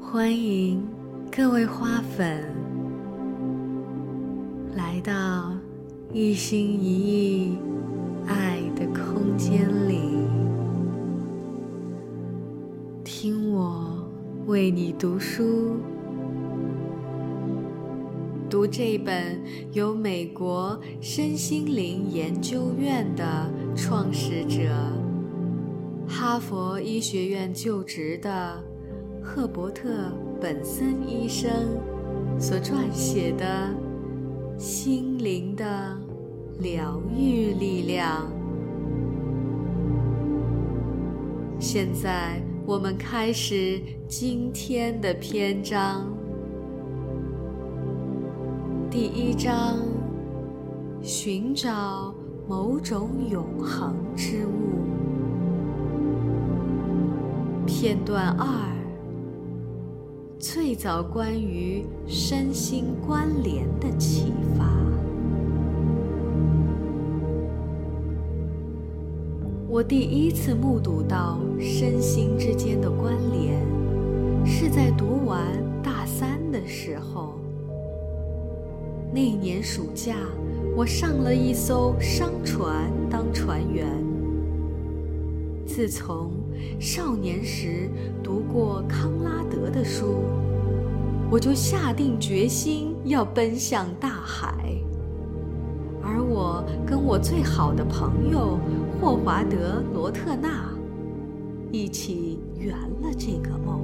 欢迎各位花粉来到一心一意爱的空间里，听我为你读书，读这本由美国身心灵研究院的创始者、哈佛医学院就职的。赫伯特·本森医生所撰写的《心灵的疗愈力量》。现在我们开始今天的篇章。第一章：寻找某种永恒之物。片段二。最早关于身心关联的启发。我第一次目睹到身心之间的关联，是在读完大三的时候。那年暑假，我上了一艘商船当船员。自从少年时读过康拉德的书，我就下定决心要奔向大海。而我跟我最好的朋友霍华德·罗特纳一起圆了这个梦。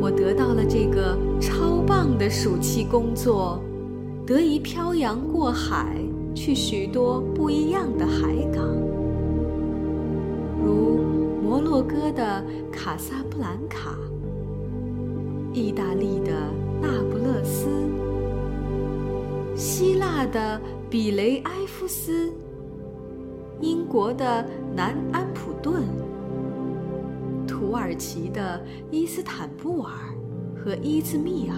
我得到了这个超棒的暑期工作，得以漂洋过海去许多不一样的海港。如摩洛哥的卡萨布兰卡，意大利的那不勒斯，希腊的比雷埃夫斯，英国的南安普顿，土耳其的伊斯坦布尔和伊兹密尔。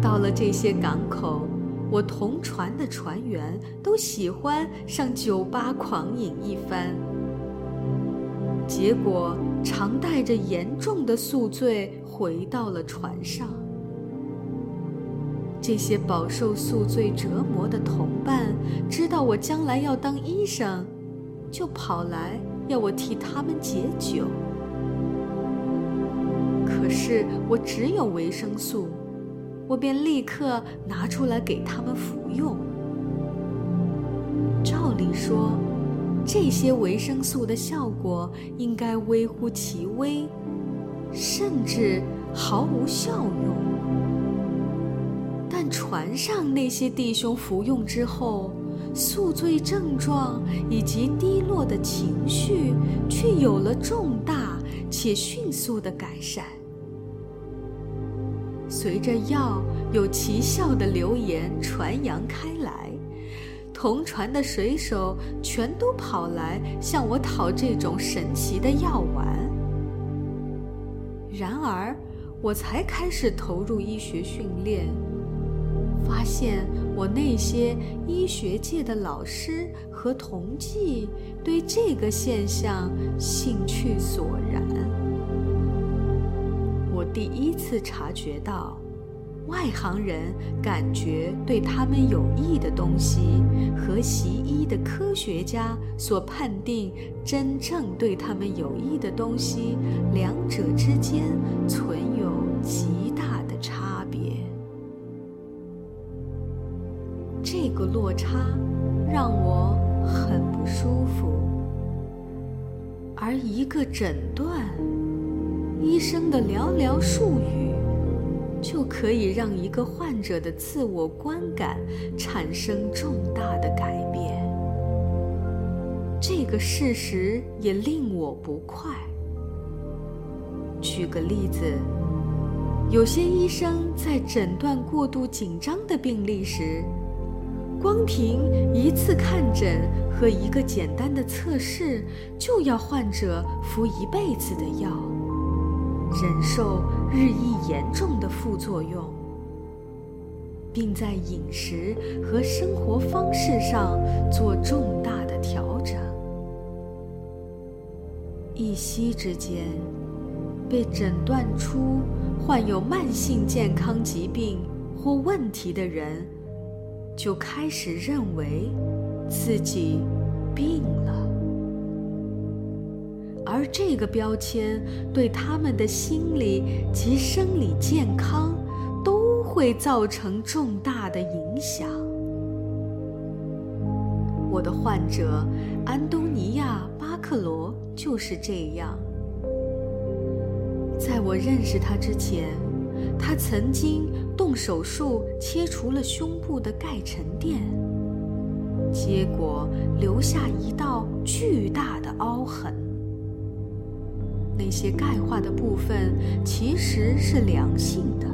到了这些港口，我同船的船员都喜欢上酒吧狂饮一番。结果常带着严重的宿醉回到了船上。这些饱受宿醉折磨的同伴知道我将来要当医生，就跑来要我替他们解酒。可是我只有维生素，我便立刻拿出来给他们服用。照理说。这些维生素的效果应该微乎其微，甚至毫无效用。但船上那些弟兄服用之后，宿醉症状以及低落的情绪却有了重大且迅速的改善。随着药有奇效的流言传扬开来。同船的水手全都跑来向我讨这种神奇的药丸。然而，我才开始投入医学训练，发现我那些医学界的老师和同济对这个现象兴趣索然。第一次察觉到。外行人感觉对他们有益的东西，和习医的科学家所判定真正对他们有益的东西，两者之间存有极大的差别。这个落差让我很不舒服，而一个诊断，医生的寥寥数语。就可以让一个患者的自我观感产生重大的改变。这个事实也令我不快。举个例子，有些医生在诊断过度紧张的病例时，光凭一次看诊和一个简单的测试，就要患者服一辈子的药，忍受。日益严重的副作用，并在饮食和生活方式上做重大的调整。一夕之间，被诊断出患有慢性健康疾病或问题的人，就开始认为自己病了，而这个标签对他们的心理及生理健康都会造成重大的影响。我的患者安东尼亚·巴克罗就是这样。在我认识他之前，他曾经动手术切除了胸部的钙沉淀，结果留下一道巨大的凹痕。那些钙化的部分其实是良性的，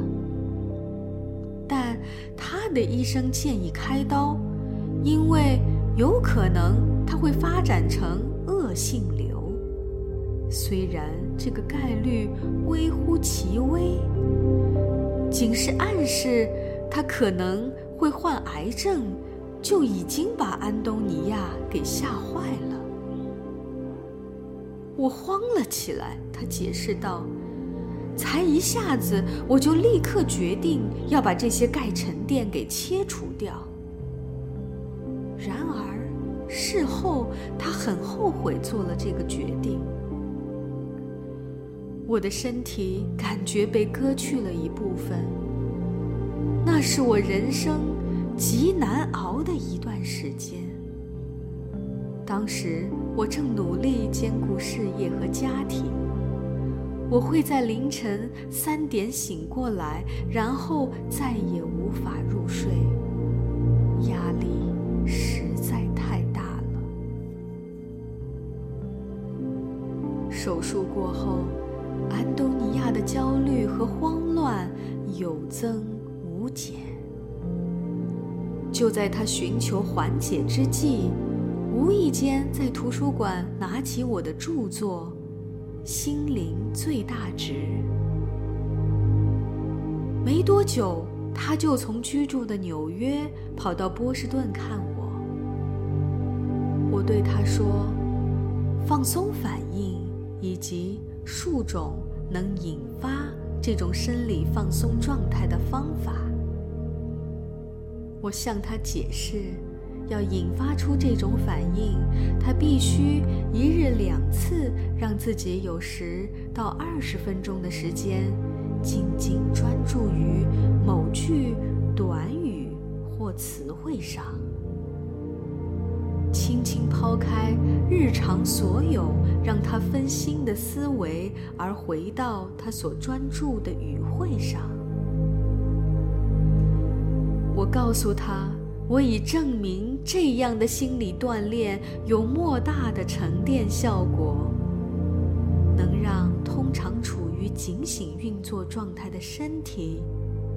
但他的医生建议开刀，因为。有可能它会发展成恶性瘤，虽然这个概率微乎其微，仅是暗示他可能会患癌症，就已经把安东尼亚给吓坏了。我慌了起来，他解释道：“才一下子，我就立刻决定要把这些钙沉淀给切除掉。”然而。事后，他很后悔做了这个决定。我的身体感觉被割去了一部分，那是我人生极难熬的一段时间。当时我正努力兼顾事业和家庭，我会在凌晨三点醒过来，然后再也无法入睡，压力实在太大了。手术过后，安东尼亚的焦虑和慌乱有增无减。就在他寻求缓解之际，无意间在图书馆拿起我的著作《心灵最大值》。没多久，他就从居住的纽约跑到波士顿看我。我对他说：“放松反应。”以及数种能引发这种生理放松状态的方法。我向他解释，要引发出这种反应，他必须一日两次让自己有十到二十分钟的时间，静静专注于某句短语或词汇上。轻轻抛开日常所有让他分心的思维，而回到他所专注的语汇上。我告诉他，我已证明这样的心理锻炼有莫大的沉淀效果，能让通常处于警醒运作状态的身体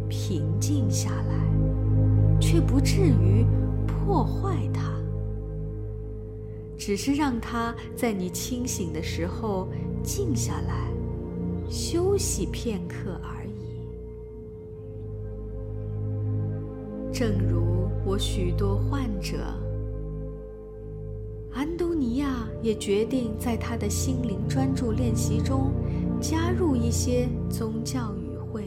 平静下来，却不至于破坏它。只是让它在你清醒的时候静下来，休息片刻而已。正如我许多患者，安东尼亚也决定在他的心灵专注练习中加入一些宗教语汇。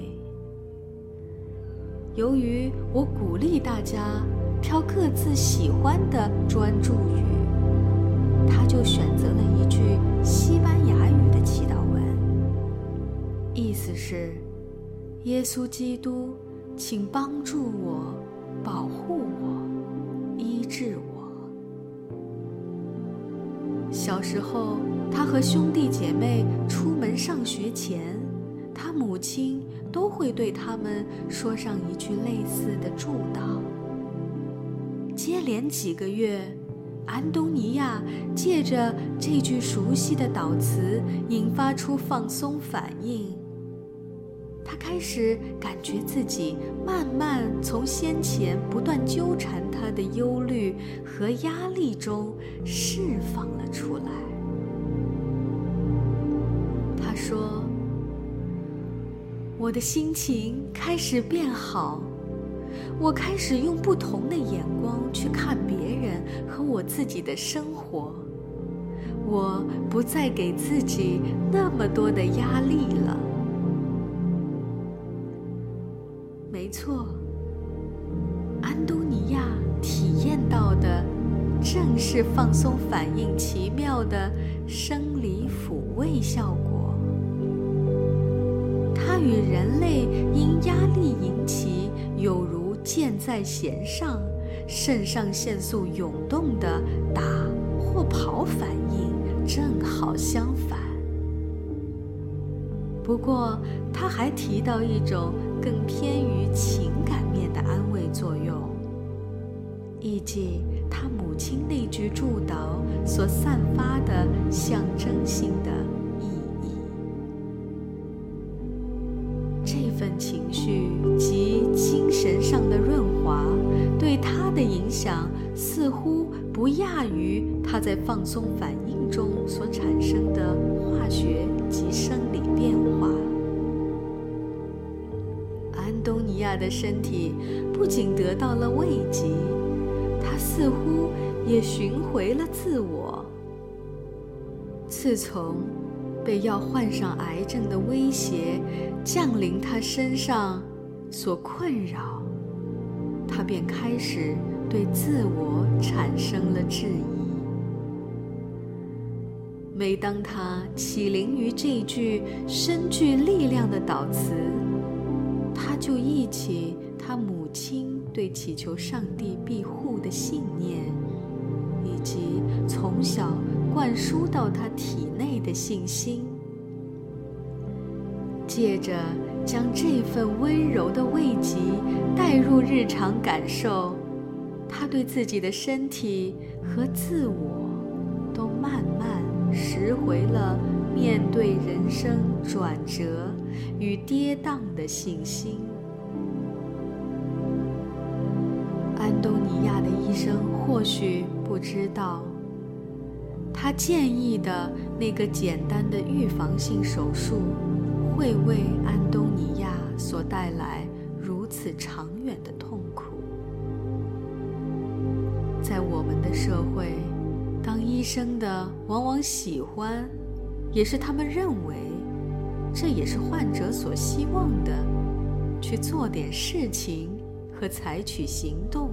由于我鼓励大家挑各自喜欢的专注语。他就选择了一句西班牙语的祈祷文，意思是：“耶稣基督，请帮助我，保护我，医治我。”小时候，他和兄弟姐妹出门上学前，他母亲都会对他们说上一句类似的祝祷。接连几个月。安东尼亚借着这句熟悉的祷词，引发出放松反应。开始感觉自己慢慢从先前不断纠缠他的忧虑和压力中释放了出来。他说：“我的心情开始变好。”我开始用不同的眼光去看别人和我自己的生活，我不再给自己那么多的压力了。错，安东尼亚体验到的正是放松反应奇妙的生理抚慰效果。它与人类因压力引起有如箭在弦上、肾上腺素涌动的打或跑反应正好相反。不过，他还提到一种更偏于情感面的安慰作用，以及他母亲那句祝祷所散发的象征性的意义。这份情绪及精神上的润滑，对他的影响似乎不亚于他在放松反应中所产生的化学及生理变化。安东尼亚的身体不仅得到了慰藉，他似乎也寻回了自我。自从被要患上癌症的威胁降临他身上所困扰，他便开始对自我产生了质疑。每当他起灵于这句深具力量的祷词，他就忆起他母亲对祈求上帝庇护的信念，以及从小灌输到他体内的信心。借着将这份温柔的慰藉带入日常感受，他对自己的身体和自我都慢慢拾回了面对人生转折。与跌宕的信心。安东尼亚的医生或许不知道，他建议的那个简单的预防性手术，会为安东尼亚所带来如此长远的痛苦。在我们的社会，当医生的往往喜欢，也是他们认为。这也是患者所希望的，去做点事情和采取行动，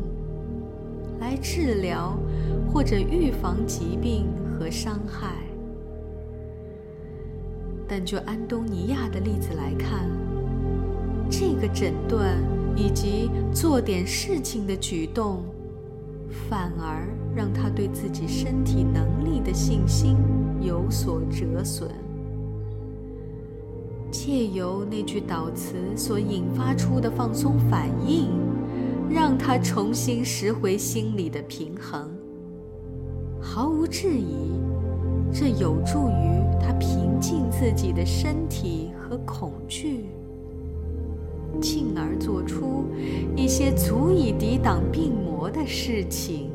来治疗或者预防疾病和伤害。但就安东尼亚的例子来看，这个诊断以及做点事情的举动，反而让他对自己身体能力的信心有所折损。借由那句祷词所引发出的放松反应，让他重新拾回心理的平衡。毫无质疑，这有助于他平静自己的身体和恐惧，进而做出一些足以抵挡病魔的事情。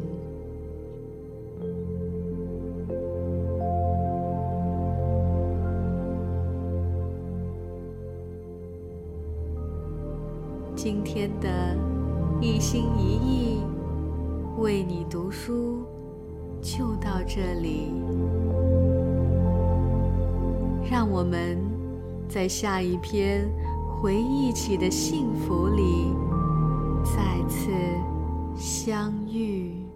今天的一心一意为你读书就到这里，让我们在下一篇回忆起的幸福里再次相遇。